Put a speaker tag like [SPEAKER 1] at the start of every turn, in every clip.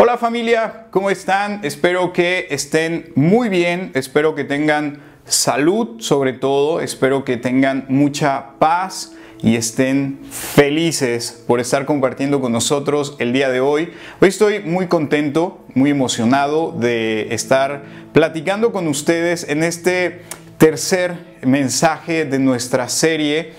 [SPEAKER 1] Hola familia, ¿cómo están? Espero que estén muy bien, espero que tengan salud sobre todo, espero que tengan mucha paz y estén felices por estar compartiendo con nosotros el día de hoy. Hoy estoy muy contento, muy emocionado de estar platicando con ustedes en este tercer mensaje de nuestra serie,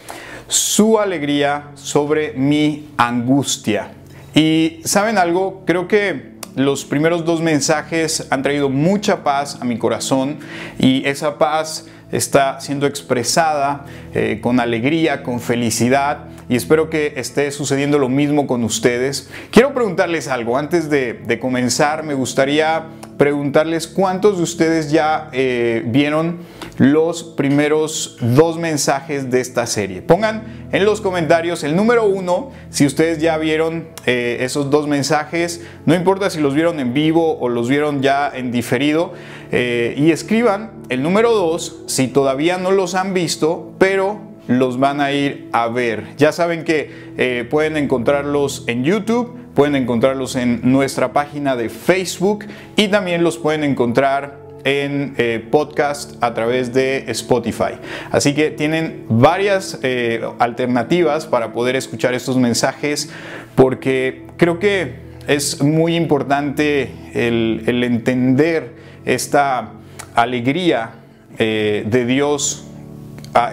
[SPEAKER 1] Su alegría sobre mi angustia. Y saben algo, creo que los primeros dos mensajes han traído mucha paz a mi corazón y esa paz está siendo expresada eh, con alegría, con felicidad y espero que esté sucediendo lo mismo con ustedes. Quiero preguntarles algo, antes de, comenzar me gustaría preguntarles cuántos de ustedes ya eh, vieron los primeros dos mensajes de esta serie. Pongan en los comentarios el número uno si ustedes ya vieron eh, esos dos mensajes, no importa si los vieron en vivo o los vieron ya en diferido, eh, y escriban el número dos si todavía no los han visto, pero los van a ir a ver. Ya saben que eh, pueden encontrarlos en YouTube, pueden encontrarlos en nuestra página de Facebook y también los pueden encontrar en eh, podcast a través de Spotify. Así que tienen varias eh, alternativas para poder escuchar estos mensajes porque creo que es muy importante el, entender esta alegría de Dios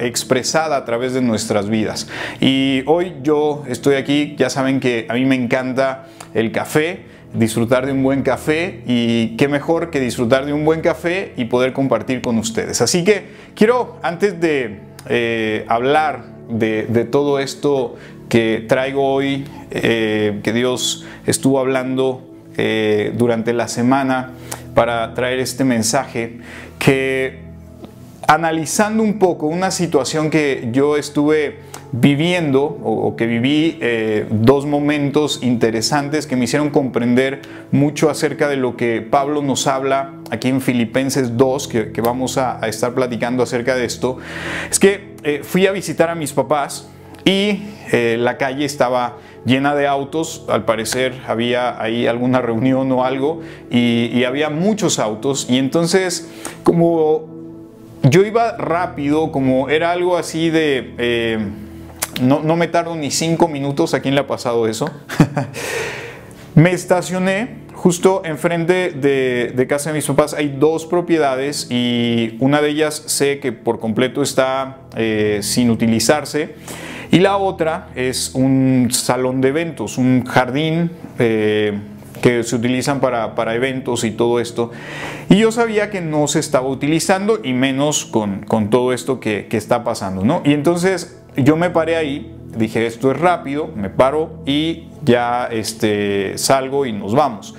[SPEAKER 1] expresada a través de nuestras vidas. Y hoy yo estoy aquí, ya saben que a mí me encanta el café, disfrutar de un buen café y qué mejor que disfrutar de un buen café y poder compartir con ustedes. Así que quiero, antes de eh, hablar de, todo esto que traigo hoy, eh, que Dios estuvo hablando eh, durante la semana para traer este mensaje, que analizando un poco una situación que yo estuve viviendo o, que viví eh, dos momentos interesantes que me hicieron comprender mucho acerca de lo que Pablo nos habla aquí en Filipenses 2, que, vamos a, estar platicando acerca de esto, es que eh, fui a visitar a mis papás y eh, la calle estaba llena de autos, al parecer había ahí alguna reunión o algo y, y había muchos autos. Y entonces como yo iba rápido, como era algo así de no, me tardo ni cinco minutos, ¿a quién le ha pasado eso? me estacioné justo enfrente de, casa de mis papás. Hay dos propiedades y una de ellas sé que por completo está eh, sin utilizarse. Y la otra es un salón de eventos, un jardín eh, que se utilizan para, eventos y todo esto. Y yo sabía que no se estaba utilizando y menos con, todo esto que, que, está pasando. ¿no? Y entonces yo me paré ahí, dije esto es rápido, me paro y ya este, salgo y nos vamos.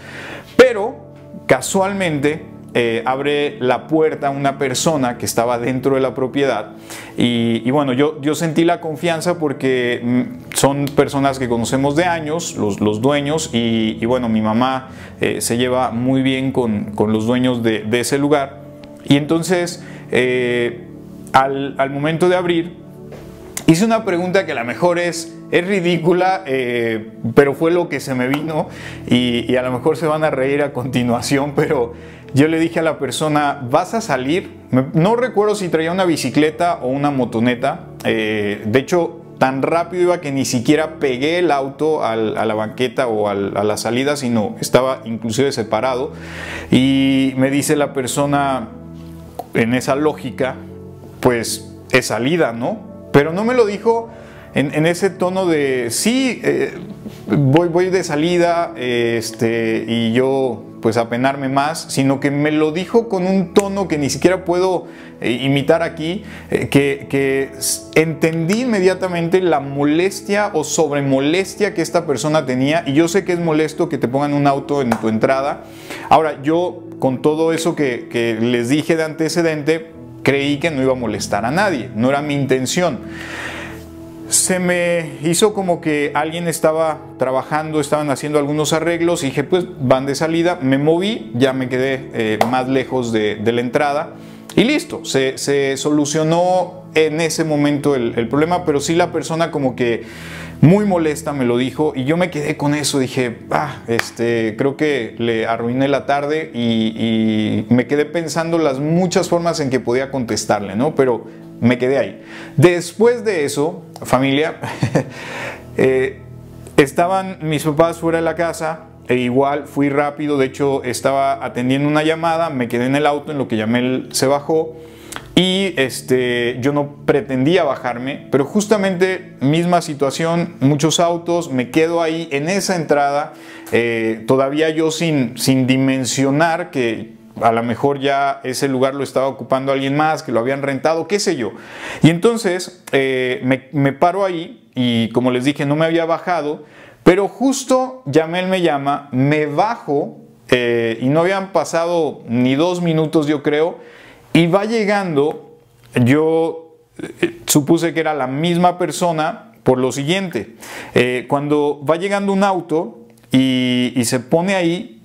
[SPEAKER 1] Pero casualmente eh, abre la puerta una persona que estaba dentro de la propiedad y, bueno, yo, yo, sentí la confianza porque mm, son personas que conocemos de años, los, los dueños, y, bueno, mi mamá eh, se lleva muy bien con, con los dueños de, ese lugar. Y entonces, eh, al, al momento de abrir, Hice una pregunta que a lo mejor es, es ridícula, pero fue lo que se me vino y, a lo mejor se van a reír a continuación, pero yo le dije a la persona, ¿vas a salir? No recuerdo si traía una bicicleta o una motoneta. Eh, de hecho, tan rápido iba que ni siquiera pegué el auto a la banqueta o a la salida, sino estaba inclusive separado. Y me dice la persona, en esa lógica, pues es salida, ¿no? Pero no me lo dijo en, ese tono de, sí, eh, voy, de salida este, y yo pues apenarme más, sino que me lo dijo con un tono que ni siquiera puedo eh, imitar aquí, eh, que, que, entendí inmediatamente la molestia o sobremolestia que esta persona tenía y yo sé que es molesto que te pongan un auto en tu entrada. Ahora, yo con todo eso que, que les dije de antecedente, creí que no iba a molestar a nadie, no era mi intención. Se me hizo como que alguien estaba trabajando, estaban haciendo algunos arreglos y dije, pues van de salida, me moví, ya me quedé eh, más lejos de, la entrada y listo, se, solucionó en ese momento el, problema, pero sí la persona como que muy molesta me lo dijo y yo me quedé con eso, dije, ah, este, creo que le arruiné la tarde y, me quedé pensando las muchas formas en que podía contestarle, ¿no? Pero me quedé ahí. Después de eso, familia, eh, estaban mis papás fuera de la casa, e igual fui rápido, de hecho estaba atendiendo una llamada, me quedé en el auto en lo que llamé se bajó y este, yo no pretendía bajarme, pero justamente misma situación, muchos autos, me quedo ahí en esa entrada, eh, todavía yo sin, sin dimensionar que a lo mejor ya ese lugar lo estaba ocupando alguien más, que lo habían rentado, qué sé yo. Y entonces eh, me, paro ahí y como les dije, no me había bajado, pero justo Yamel me llama, me bajo eh, y no habían pasado ni dos minutos yo creo, y va llegando, yo eh, supuse que era la misma persona por lo siguiente. Cuando va llegando un auto y, se pone ahí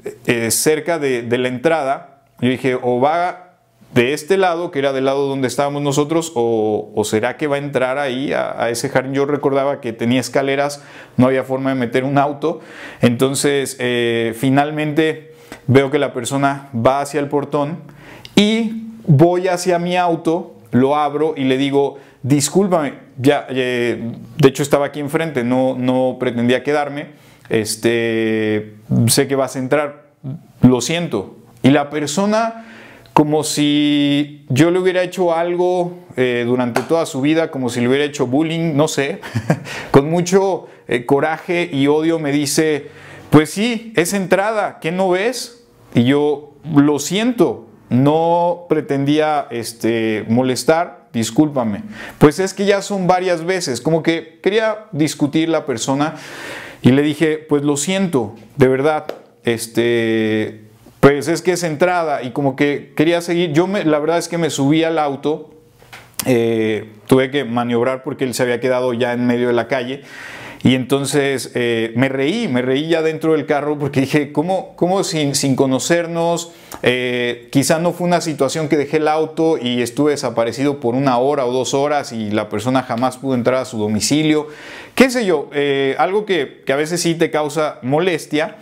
[SPEAKER 1] cerca de, la entrada, yo dije, o va de este lado, que era del lado donde estábamos nosotros, o, será que va a entrar ahí a, ese jardín. Yo recordaba que tenía escaleras, no había forma de meter un auto. Entonces, finalmente veo que la persona va hacia el portón y voy hacia mi auto, lo abro y le digo, discúlpame, ya, eh, de hecho estaba aquí enfrente, no, no pretendía quedarme, este, sé que vas a entrar, lo siento. Y la persona, como si yo le hubiera hecho algo eh, durante toda su vida, como si le hubiera hecho bullying, no sé, con mucho eh, coraje y odio me dice, pues sí, es entrada, ¿qué no ves? Y yo, lo siento, no pretendía este, molestar, discúlpame. Pues es que ya son varias veces, como que quería discutir la persona y le dije, pues lo siento, de verdad, este, pues es que es entrada y como que quería seguir, yo me, la verdad es que me subí al auto, eh, tuve que maniobrar porque él se había quedado ya en medio de la calle y entonces eh, me reí, me reí ya dentro del carro porque dije, ¿cómo, cómo sin, sin, conocernos? Eh, quizá no fue una situación que dejé el auto y estuve desaparecido por una hora o dos horas y la persona jamás pudo entrar a su domicilio. ¿Qué sé yo? Eh, algo que, que, a veces sí te causa molestia.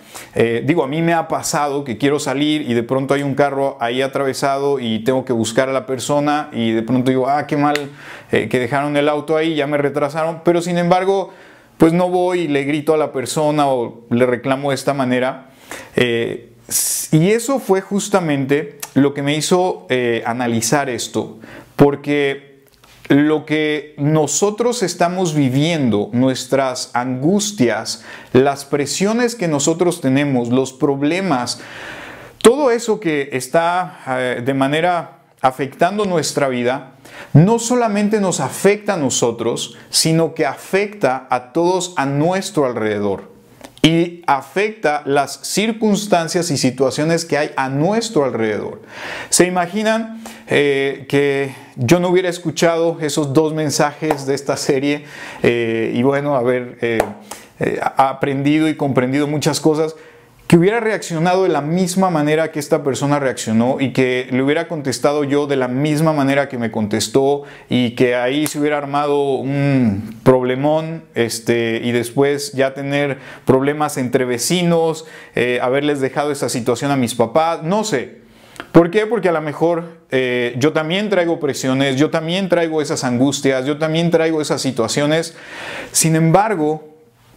[SPEAKER 1] digo, a mí me ha pasado que quiero salir y de pronto hay un carro ahí atravesado y tengo que buscar a la persona y de pronto digo, ah, qué mal que dejaron el auto ahí, ya me retrasaron. Pero sin embargo pues no voy y le grito a la persona o le reclamo de esta manera. Eh, y eso fue justamente lo que me hizo eh, analizar esto, porque lo que nosotros estamos viviendo, nuestras angustias, las presiones que nosotros tenemos, los problemas, todo eso que está eh, de manera afectando nuestra vida, no solamente nos afecta a nosotros, sino que afecta a todos a nuestro alrededor y afecta las circunstancias y situaciones que hay a nuestro alrededor. ¿Se imaginan eh, que yo no hubiera escuchado esos dos mensajes de esta serie eh, y bueno, haber eh, aprendido y comprendido muchas cosas? Que hubiera reaccionado de la misma manera que esta persona reaccionó y que le hubiera contestado yo de la misma manera que me contestó y que ahí se hubiera armado un problemón este, y después ya tener problemas entre vecinos, eh, haberles dejado esa situación a mis papás, no sé. ¿Por qué? Porque a lo mejor eh, yo también traigo presiones, yo también traigo esas angustias, yo también traigo esas situaciones. Sin embargo,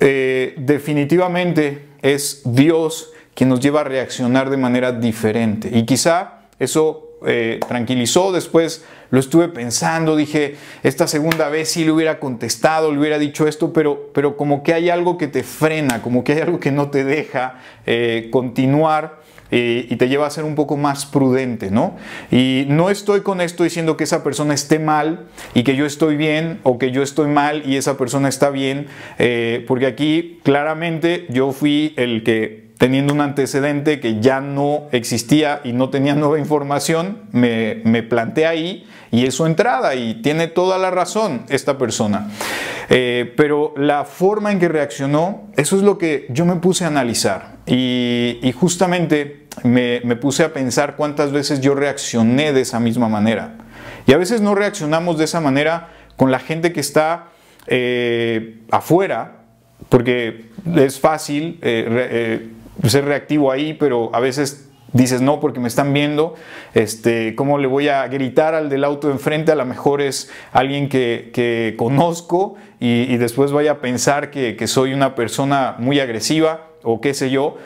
[SPEAKER 1] eh, definitivamente es Dios quien nos lleva a reaccionar de manera diferente. Y quizá eso eh, tranquilizó, después lo estuve pensando, dije, esta segunda vez sí le hubiera contestado, le hubiera dicho esto, pero, pero como que hay algo que te frena, como que hay algo que no te deja eh, continuar y te lleva a ser un poco más prudente, ¿no? Y no estoy con esto diciendo que esa persona esté mal y que yo estoy bien o que yo estoy mal y esa persona está bien, eh, porque aquí claramente yo fui el que teniendo un antecedente que ya no existía y no tenía nueva información, me, me planté ahí y es su entrada y tiene toda la razón esta persona. Eh, pero la forma en que reaccionó, eso es lo que yo me puse a analizar y justamente me, puse a pensar cuántas veces yo reaccioné de esa misma manera. Y a veces no reaccionamos de esa manera con la gente que está eh, afuera, porque es fácil eh, eh, ser reactivo ahí, pero a veces dices no porque me están viendo, este, ¿cómo le voy a gritar al del auto enfrente? A lo mejor es alguien que, conozco y, después vaya a pensar que, que soy una persona muy agresiva o qué sé yo.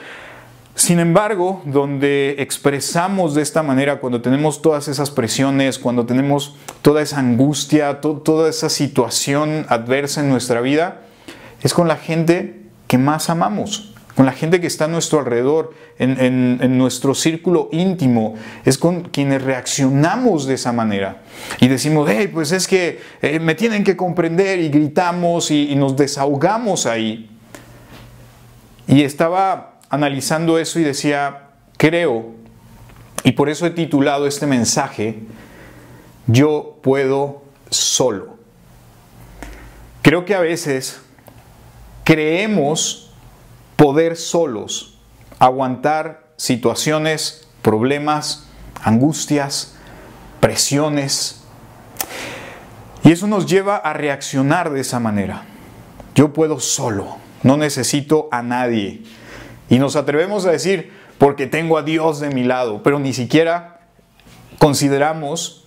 [SPEAKER 1] Sin embargo, donde expresamos de esta manera, cuando tenemos todas esas presiones, cuando tenemos toda esa angustia, toda esa situación adversa en nuestra vida, es con la gente que más amamos, con la gente que está a nuestro alrededor, en, nuestro círculo íntimo, es con quienes reaccionamos de esa manera. Y decimos, hey, pues es que eh, me tienen que comprender y gritamos y nos desahogamos ahí. Y estaba analizando eso y decía, creo, y por eso he titulado este mensaje, yo puedo solo. Creo que a veces creemos poder solos aguantar situaciones, problemas, angustias, presiones. Y eso nos lleva a reaccionar de esa manera. Yo puedo solo, no necesito a nadie. Y nos atrevemos a decir, porque tengo a Dios de mi lado, pero ni siquiera consideramos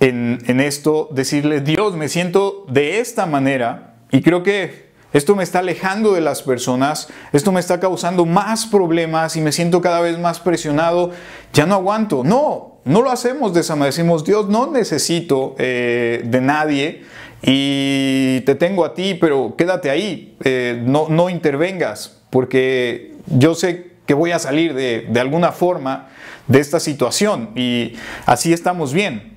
[SPEAKER 1] en, esto decirle, Dios, me siento de esta manera. Y creo que esto me está alejando de las personas, esto me está causando más problemas y me siento cada vez más presionado, ya no aguanto. No, no lo hacemos de. Decimos, Dios, no necesito eh, de nadie y te tengo a ti, pero quédate ahí, eh, no, no intervengas, porque yo sé que voy a salir de, alguna forma de esta situación y así estamos bien.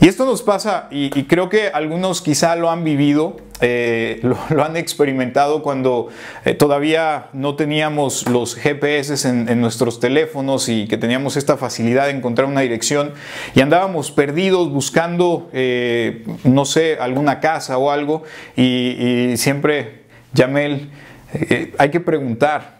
[SPEAKER 1] Y esto nos pasa, y, creo que algunos quizá lo han vivido, eh, lo, han experimentado cuando eh, todavía no teníamos los GPS en, nuestros teléfonos y que teníamos esta facilidad de encontrar una dirección y andábamos perdidos buscando, eh, no sé, alguna casa o algo y, y siempre, Yamel, hay que preguntar,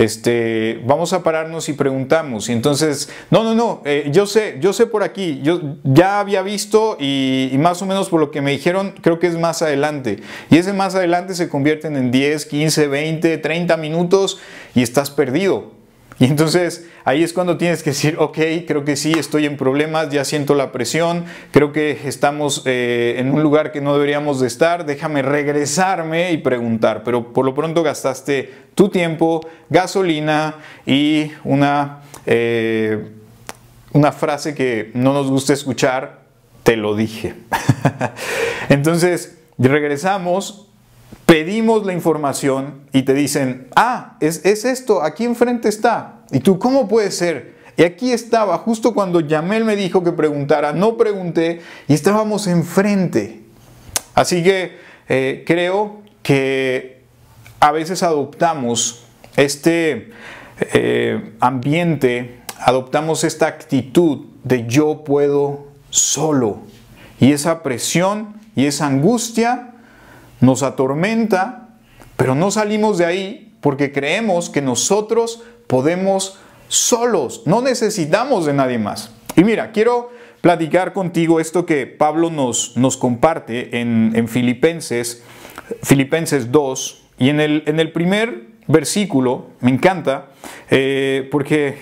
[SPEAKER 1] este, vamos a pararnos y preguntamos. Y entonces, no, no, no, eh, yo sé, yo sé por aquí, yo ya había visto y, más o menos por lo que me dijeron, creo que es más adelante. Y ese más adelante se convierten en 10, 15, 20, 30 minutos y estás perdido. Y entonces ahí es cuando tienes que decir, ok, creo que sí, estoy en problemas, ya siento la presión, creo que estamos eh, en un lugar que no deberíamos de estar, déjame regresarme y preguntar. Pero por lo pronto gastaste tu tiempo, gasolina y una, eh, una frase que no nos gusta escuchar, te lo dije. entonces regresamos pedimos la información y te dicen, ah, es, esto, aquí enfrente está. Y tú, ¿cómo puede ser? Y aquí estaba, justo cuando Yamel me dijo que preguntara, no pregunté y estábamos enfrente. Así que eh, creo que a veces adoptamos este eh, ambiente, adoptamos esta actitud de yo puedo solo. Y esa presión y esa angustia nos atormenta, pero no salimos de ahí porque creemos que nosotros podemos solos, no necesitamos de nadie más. Y mira, quiero platicar contigo esto que Pablo nos, nos comparte en, Filipenses, Filipenses 2, y en el, en el primer versículo, me encanta, eh, porque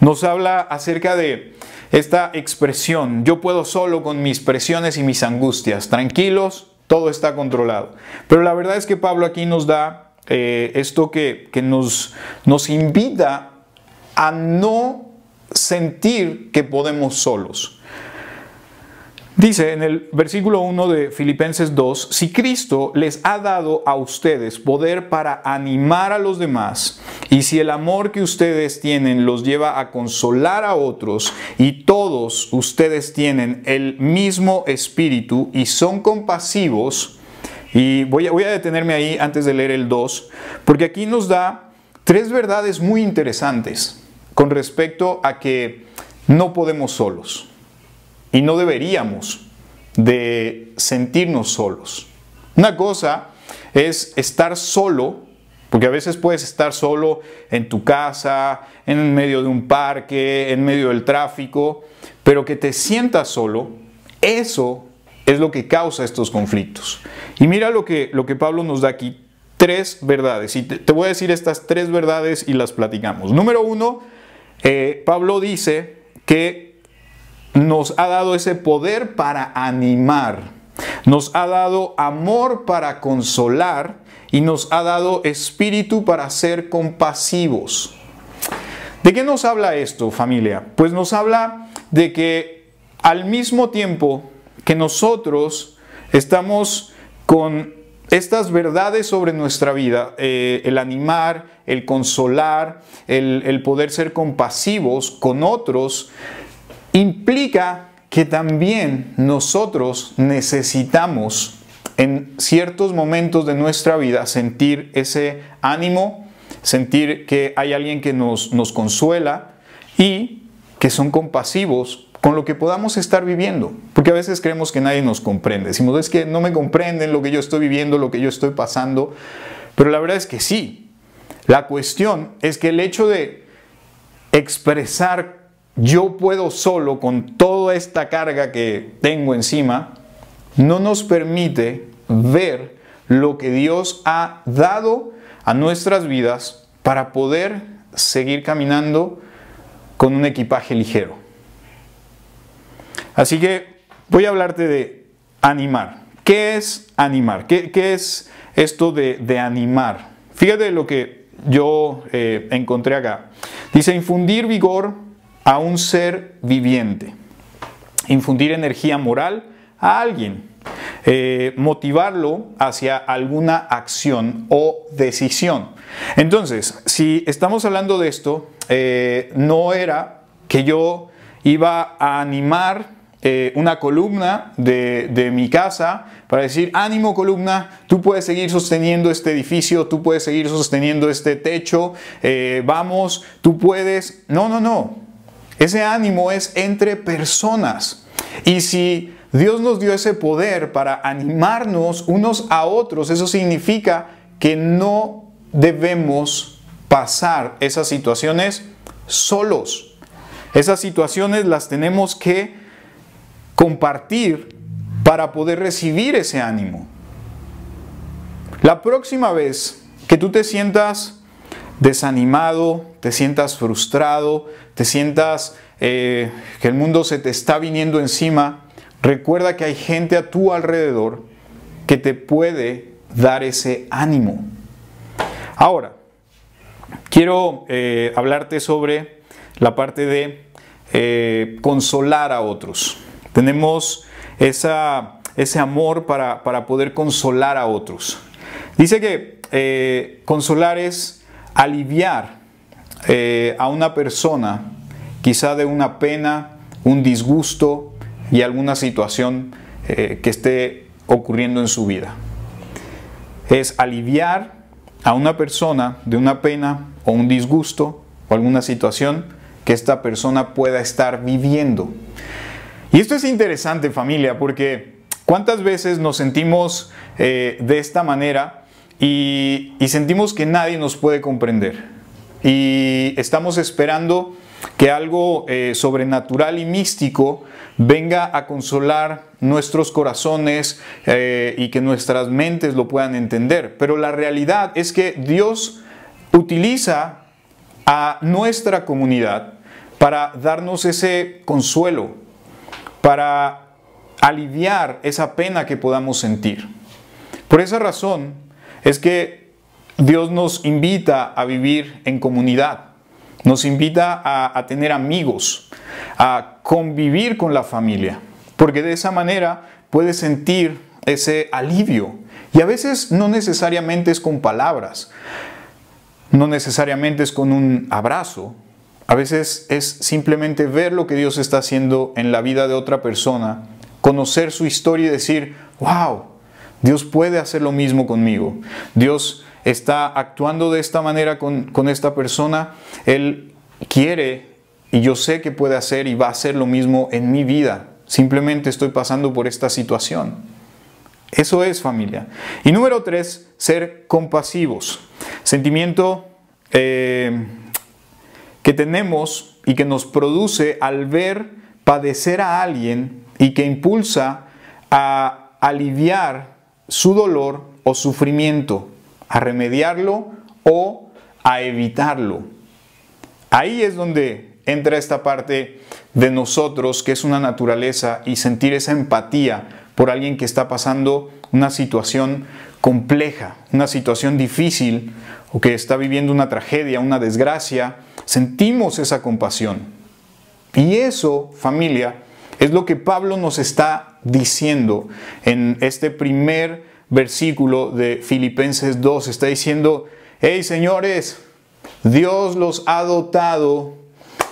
[SPEAKER 1] nos habla acerca de esta expresión, yo puedo solo con mis presiones y mis angustias, tranquilos, todo está controlado. Pero la verdad es que Pablo aquí nos da eh, esto que, que nos, nos invita a no sentir que podemos solos. Dice en el versículo 1 de Filipenses 2, si Cristo les ha dado a ustedes poder para animar a los demás, y si el amor que ustedes tienen los lleva a consolar a otros, y todos ustedes tienen el mismo espíritu y son compasivos, y voy a, detenerme ahí antes de leer el 2, porque aquí nos da tres verdades muy interesantes con respecto a que no podemos solos y no deberíamos de sentirnos solos. Una cosa es estar solo, porque a veces puedes estar solo en tu casa, en medio de un parque, en medio del tráfico, pero que te sientas solo, eso es lo que causa estos conflictos. Y mira lo que, lo que Pablo nos da aquí, tres verdades. Y te, voy a decir estas tres verdades y las platicamos. Número uno, eh, Pablo dice que nos ha dado ese poder para animar, nos ha dado amor para consolar y nos ha dado espíritu para ser compasivos. ¿De qué nos habla esto, familia? Pues nos habla de que al mismo tiempo que nosotros estamos con estas verdades sobre nuestra vida, eh, el animar, el consolar, el, el poder ser compasivos con otros, implica que también nosotros necesitamos en ciertos momentos de nuestra vida sentir ese ánimo, sentir que hay alguien que nos, consuela y que son compasivos con lo que podamos estar viviendo. Porque a veces creemos que nadie nos comprende. Decimos, es que no me comprenden lo que yo estoy viviendo, lo que yo estoy pasando. Pero la verdad es que sí. La cuestión es que el hecho de expresar yo puedo solo con toda esta carga que tengo encima, no nos permite ver lo que Dios ha dado a nuestras vidas para poder seguir caminando con un equipaje ligero. Así que voy a hablarte de animar. ¿Qué es animar? ¿Qué, es esto de, animar? Fíjate lo que yo eh, encontré acá. Dice infundir vigor a un ser viviente. Infundir energía moral a alguien. Eh, motivarlo hacia alguna acción o decisión. Entonces, si estamos hablando de esto, eh, no era que yo iba a animar eh, una columna de, mi casa para decir, ánimo columna, tú puedes seguir sosteniendo este edificio, tú puedes seguir sosteniendo este techo, vamos, tú puedes. No, no, no. Ese ánimo es entre personas. Y si Dios nos dio ese poder para animarnos unos a otros. Eso significa que no debemos pasar esas situaciones solos. Esas situaciones las tenemos que compartir para poder recibir ese ánimo. La próxima vez que tú te sientas desanimado, te sientas frustrado, te sientas eh, que el mundo se te está viniendo encima, Recuerda que hay gente a tu alrededor que te puede dar ese ánimo. Ahora, quiero eh, hablarte sobre la parte de eh, consolar a otros. Tenemos ese amor para, poder consolar a otros. Dice que consolar es aliviar a una persona, quizá de una pena, un disgusto, y alguna situación eh, que esté ocurriendo en su vida. Es aliviar a una persona de una pena o un disgusto o alguna situación que esta persona pueda estar viviendo. Y esto es interesante familia porque cuántas veces nos sentimos eh, de esta manera y, y sentimos que nadie nos puede comprender y estamos esperando que algo eh, sobrenatural y místico venga a consolar nuestros corazones eh, y que nuestras mentes lo puedan entender. Pero la realidad es que Dios utiliza a nuestra comunidad para darnos ese consuelo, para aliviar esa pena que podamos sentir. Por esa razón es que Dios nos invita a vivir en comunidad. Nos invita a, tener amigos, a convivir con la familia, porque de esa manera puedes sentir ese alivio. Y a veces no necesariamente es con palabras, no necesariamente es con un abrazo, a veces es simplemente ver lo que Dios está haciendo en la vida de otra persona, conocer su historia y decir, wow, Dios puede hacer lo mismo conmigo. Dios está actuando de esta manera con, esta persona, Él quiere y yo sé que puede hacer y va a hacer lo mismo en mi vida. Simplemente estoy pasando por esta situación. Eso es familia. Y número tres, ser compasivos. Sentimiento eh, que tenemos y que nos produce al ver padecer a alguien y que impulsa a aliviar su dolor o sufrimiento. a remediarlo o a evitarlo. Ahí es donde entra esta parte de nosotros que es una naturaleza y sentir esa empatía por alguien que está pasando una situación compleja, una situación difícil o que está viviendo una tragedia, una desgracia, sentimos esa compasión. Y eso, familia, es lo que Pablo nos está diciendo en este primer versículo de Filipenses 2. Está diciendo, hey señores, Dios los ha dotado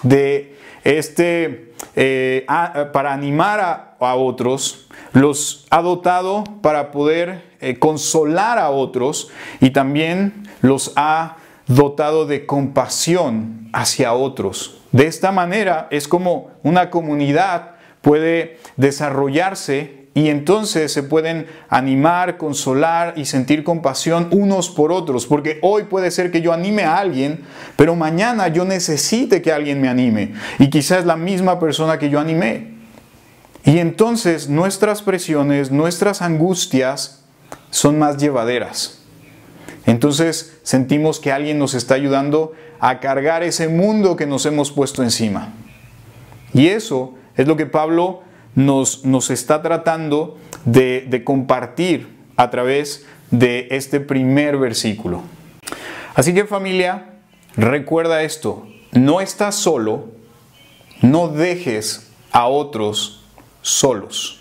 [SPEAKER 1] de este, eh, para animar a, otros, los ha dotado para poder eh, consolar a otros y también los ha dotado de compasión hacia otros. De esta manera es como una comunidad puede desarrollarse y entonces se pueden animar, consolar y sentir compasión unos por otros, porque hoy puede ser que yo anime a alguien, pero mañana yo necesite que alguien me anime y quizás la misma persona que yo animé. Y entonces nuestras presiones, nuestras angustias son más llevaderas. Entonces sentimos que alguien nos está ayudando a cargar ese mundo que nos hemos puesto encima. Y eso es lo que Pablo nos, nos está tratando de, de compartir a través de este primer versículo. Así que familia, recuerda esto, no estás solo, no dejes a otros solos.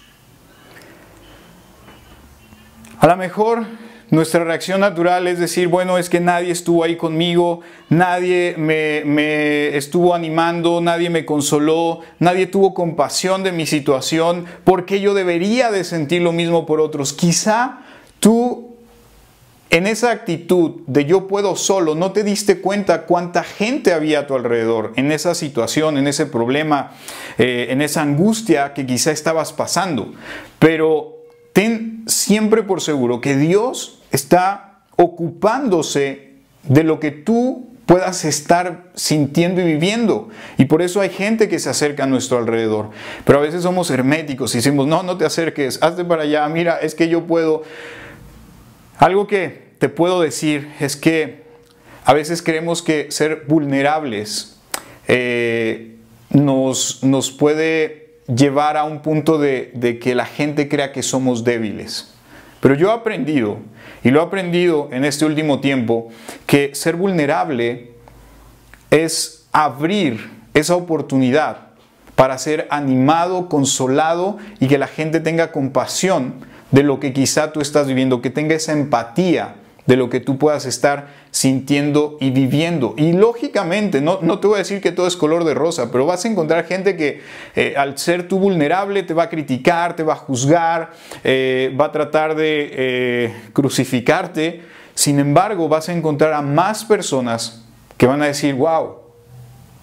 [SPEAKER 1] A lo mejor nuestra reacción natural es decir, bueno, es que nadie estuvo ahí conmigo, nadie me, estuvo animando, nadie me consoló, nadie tuvo compasión de mi situación, porque yo debería de sentir lo mismo por otros. Quizá tú en esa actitud de yo puedo solo, no te diste cuenta cuánta gente había a tu alrededor en esa situación, en ese problema, eh, en esa angustia que quizá estabas pasando. Pero ten siempre por seguro que Dios está ocupándose de lo que tú puedas estar sintiendo y viviendo. Y por eso hay gente que se acerca a nuestro alrededor. Pero a veces somos herméticos y decimos, no, no te acerques, hazte para allá, mira, es que yo puedo. Algo que te puedo decir es que a veces creemos que ser vulnerables eh, nos, nos puede llevar a un punto de, que la gente crea que somos débiles. Pero yo he aprendido, y lo he aprendido en este último tiempo, que ser vulnerable es abrir esa oportunidad para ser animado, consolado y que la gente tenga compasión de lo que quizá tú estás viviendo, que tenga esa empatía de lo que tú puedas estar sintiendo y viviendo. Y lógicamente, no, no, te voy a decir que todo es color de rosa, pero vas a encontrar gente que eh, al ser tú vulnerable te va a criticar, te va a juzgar, eh, va a tratar de eh, crucificarte. Sin embargo, vas a encontrar a más personas que van a decir, wow,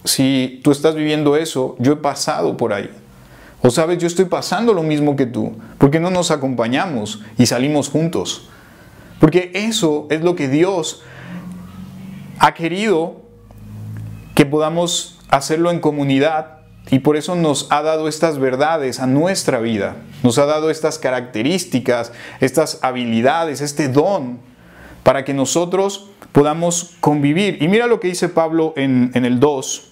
[SPEAKER 1] si tú estás viviendo eso, yo he pasado por ahí. O sabes, yo estoy pasando lo mismo que tú, porque no nos acompañamos y salimos juntos. Porque eso es lo que Dios ha querido que podamos hacerlo en comunidad y por eso nos ha dado estas verdades a nuestra vida. Nos ha dado estas características, estas habilidades, este don para que nosotros podamos convivir. Y mira lo que dice Pablo en, el 2.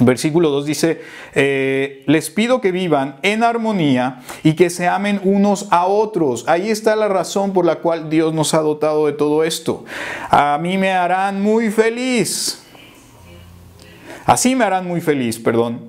[SPEAKER 1] Versículo 2 dice, eh, les pido que vivan en armonía y que se amen unos a otros. Ahí está la razón por la cual Dios nos ha dotado de todo esto. A mí me harán muy feliz. Así me harán muy feliz, perdón.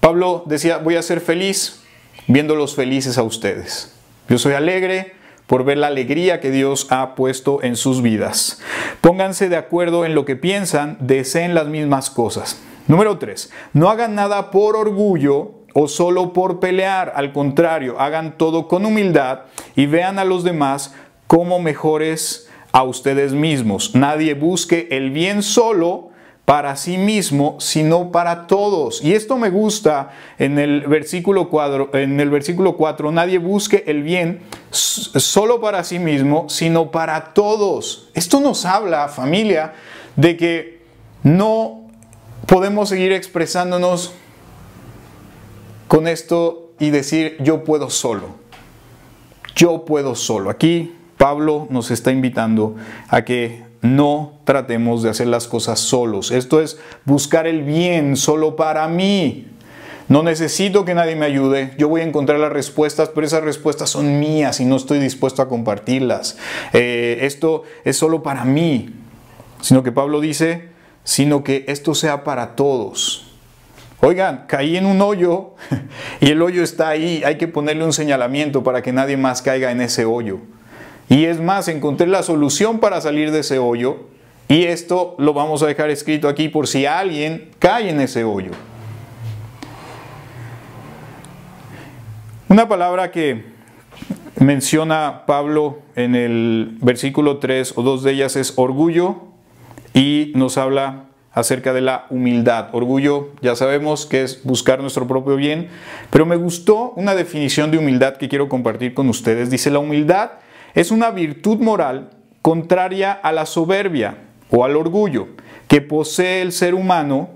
[SPEAKER 1] Pablo decía, voy a ser feliz viéndolos felices a ustedes. Yo soy alegre por ver la alegría que Dios ha puesto en sus vidas. Pónganse de acuerdo en lo que piensan, deseen las mismas cosas. Número 3. No hagan nada por orgullo o solo por pelear. Al contrario, hagan todo con humildad y vean a los demás como mejores a ustedes mismos. Nadie busque el bien solo para sí mismo, sino para todos. Y esto me gusta en el versículo 4, en el versículo 4, nadie busque el bien solo para sí mismo, sino para todos. Esto nos habla, familia, de que no podemos seguir expresándonos con esto y decir yo puedo solo. Yo puedo solo. Aquí Pablo nos está invitando a que no tratemos de hacer las cosas solos. Esto es buscar el bien solo para mí. No necesito que nadie me ayude. Yo voy a encontrar las respuestas, pero esas respuestas son mías y no estoy dispuesto a compartirlas. Eh, esto es solo para mí. Sino que Pablo dice, sino que esto sea para todos. Oigan, caí en un hoyo y el hoyo está ahí. Hay que ponerle un señalamiento para que nadie más caiga en ese hoyo. Y es más, encontré la solución para salir de ese hoyo. Y esto lo vamos a dejar escrito aquí por si alguien cae en ese hoyo. Una palabra que menciona Pablo en el versículo 3 o dos de ellas es orgullo y nos habla acerca de la humildad. Orgullo ya sabemos que es buscar nuestro propio bien, pero me gustó una definición de humildad que quiero compartir con ustedes. Dice, la humildad es una virtud moral contraria a la soberbia o al orgullo que posee el ser humano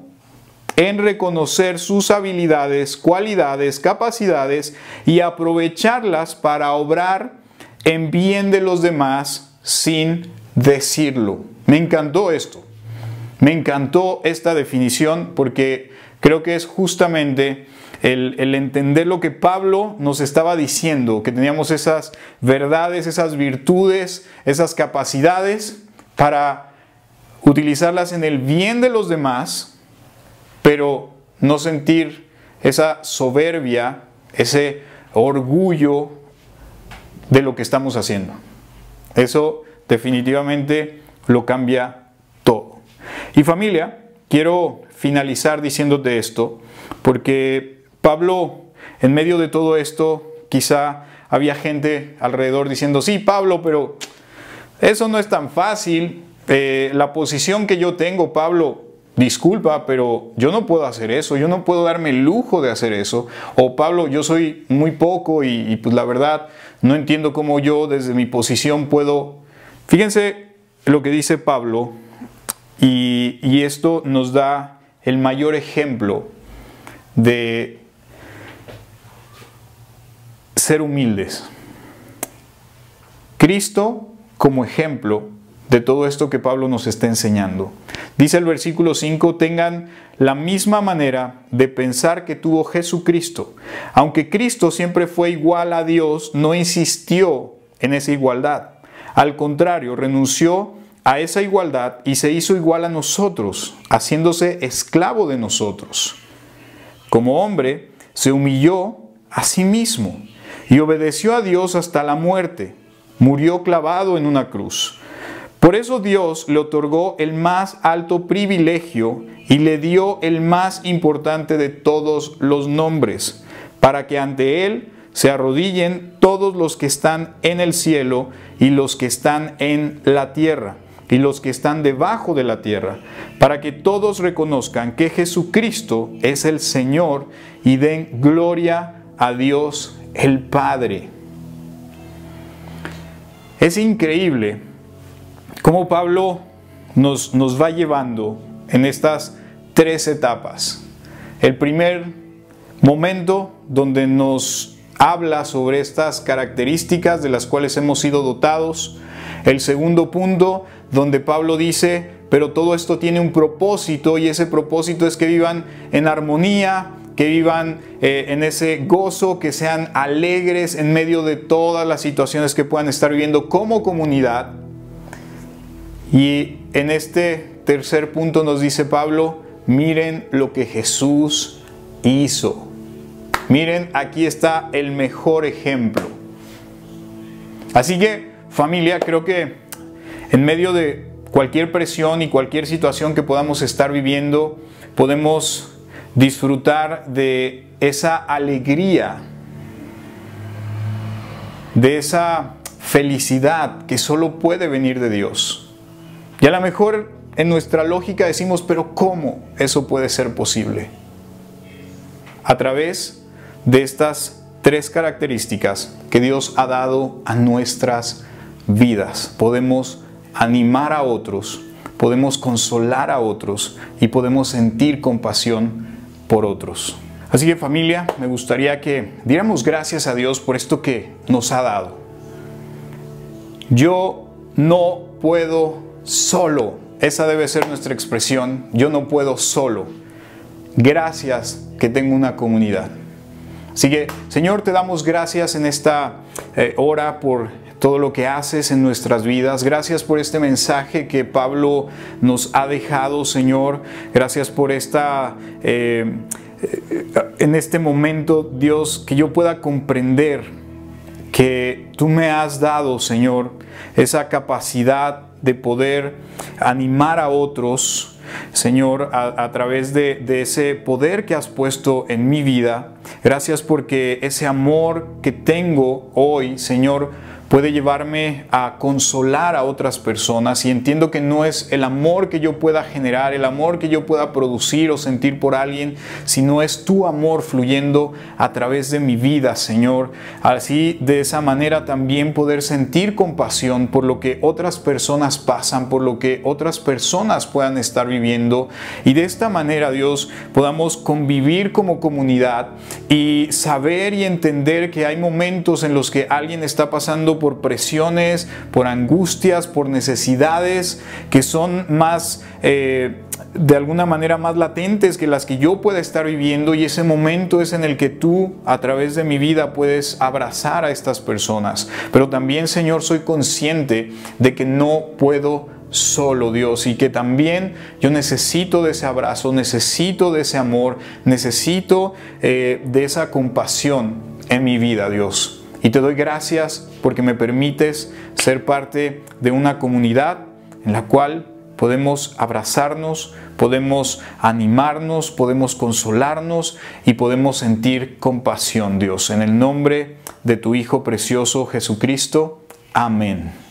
[SPEAKER 1] en reconocer sus habilidades, cualidades, capacidades y aprovecharlas para obrar en bien de los demás sin decirlo. Me encantó esto. Me encantó esta definición porque creo que es justamente el, entender lo que Pablo nos estaba diciendo, que teníamos esas verdades, esas virtudes, esas capacidades para utilizarlas en el bien de los demás, pero no sentir esa soberbia, ese orgullo de lo que estamos haciendo. Eso definitivamente lo cambia todo. Y familia, quiero finalizar diciéndote esto, porque Pablo, en medio de todo esto, quizá había gente alrededor diciendo, sí, Pablo, pero eso no es tan fácil. Eh, la posición que yo tengo, Pablo, disculpa, pero yo no puedo hacer eso, yo no puedo darme el lujo de hacer eso. O Pablo, yo soy muy poco y, pues la verdad no entiendo cómo yo desde mi posición puedo... Fíjense lo que dice Pablo y, esto nos da el mayor ejemplo de ser humildes. Cristo como ejemplo de todo esto que Pablo nos está enseñando. Dice el versículo 5, tengan la misma manera de pensar que tuvo Jesucristo. Aunque Cristo siempre fue igual a Dios, no insistió en esa igualdad. Al contrario, renunció a esa igualdad y se hizo igual a nosotros, haciéndose esclavo de nosotros. Como hombre, se humilló a sí mismo y obedeció a Dios hasta la muerte. Murió clavado en una cruz. Por eso Dios le otorgó el más alto privilegio y le dio el más importante de todos los nombres, para que ante Él se arrodillen todos los que están en el cielo y los que están en la tierra y los que están debajo de la tierra, para que todos reconozcan que Jesucristo es el Señor y den gloria a Dios el Padre. Es increíble cómo Pablo nos, nos va llevando en estas tres etapas. El primer momento donde nos habla sobre estas características de las cuales hemos sido dotados. El segundo punto donde Pablo dice, pero todo esto tiene un propósito y ese propósito es que vivan en armonía, que vivan eh, en ese gozo, que sean alegres en medio de todas las situaciones que puedan estar viviendo como comunidad. Y en este tercer punto nos dice Pablo, miren lo que Jesús hizo. Miren, aquí está el mejor ejemplo. Así que, familia, creo que en medio de cualquier presión y cualquier situación que podamos estar viviendo, podemos disfrutar de esa alegría, de esa felicidad que solo puede venir de Dios. Y a lo mejor en nuestra lógica decimos, pero ¿cómo eso puede ser posible? A través de estas tres características que Dios ha dado a nuestras vidas. Podemos animar a otros, podemos consolar a otros y podemos sentir compasión por otros. Así que familia, me gustaría que diéramos gracias a Dios por esto que nos ha dado. yo no puedo solo. Esa debe ser nuestra expresión. Yo no puedo solo. Gracias que tengo una comunidad. Así que, Señor, te damos gracias en esta eh, hora por todo lo que haces en nuestras vidas. Gracias por este mensaje que Pablo nos ha dejado, Señor. Gracias por esta... Eh, eh, en este momento, Dios, que yo pueda comprender que tú me has dado, Señor, esa capacidad de poder animar a otros, Señor, a, través de, de, ese poder que has puesto en mi vida. Gracias porque ese amor que tengo hoy, Señor, puede llevarme a consolar a otras personas y entiendo que no es el amor que yo pueda generar, el amor que yo pueda producir o sentir por alguien, sino es tu amor fluyendo a través de mi vida, Señor. Así de esa manera también poder sentir compasión por lo que otras personas pasan, por lo que otras personas puedan estar viviendo y de esta manera, Dios, podamos convivir como comunidad y saber y entender que hay momentos en los que alguien está por presiones, por angustias, por necesidades que son más, eh, de alguna manera más latentes que las que yo pueda estar viviendo y ese momento es en el que tú a través de mi vida puedes abrazar a estas personas. Pero también, Señor, soy consciente de que no puedo solo Dios y que también yo necesito de ese abrazo, necesito de ese amor, necesito eh, de esa compasión en mi vida, Dios. Y te doy gracias porque me permites ser parte de una comunidad en la cual podemos abrazarnos, podemos animarnos, podemos consolarnos y podemos sentir compasión, Dios. En el nombre de tu Hijo precioso Jesucristo. Amén.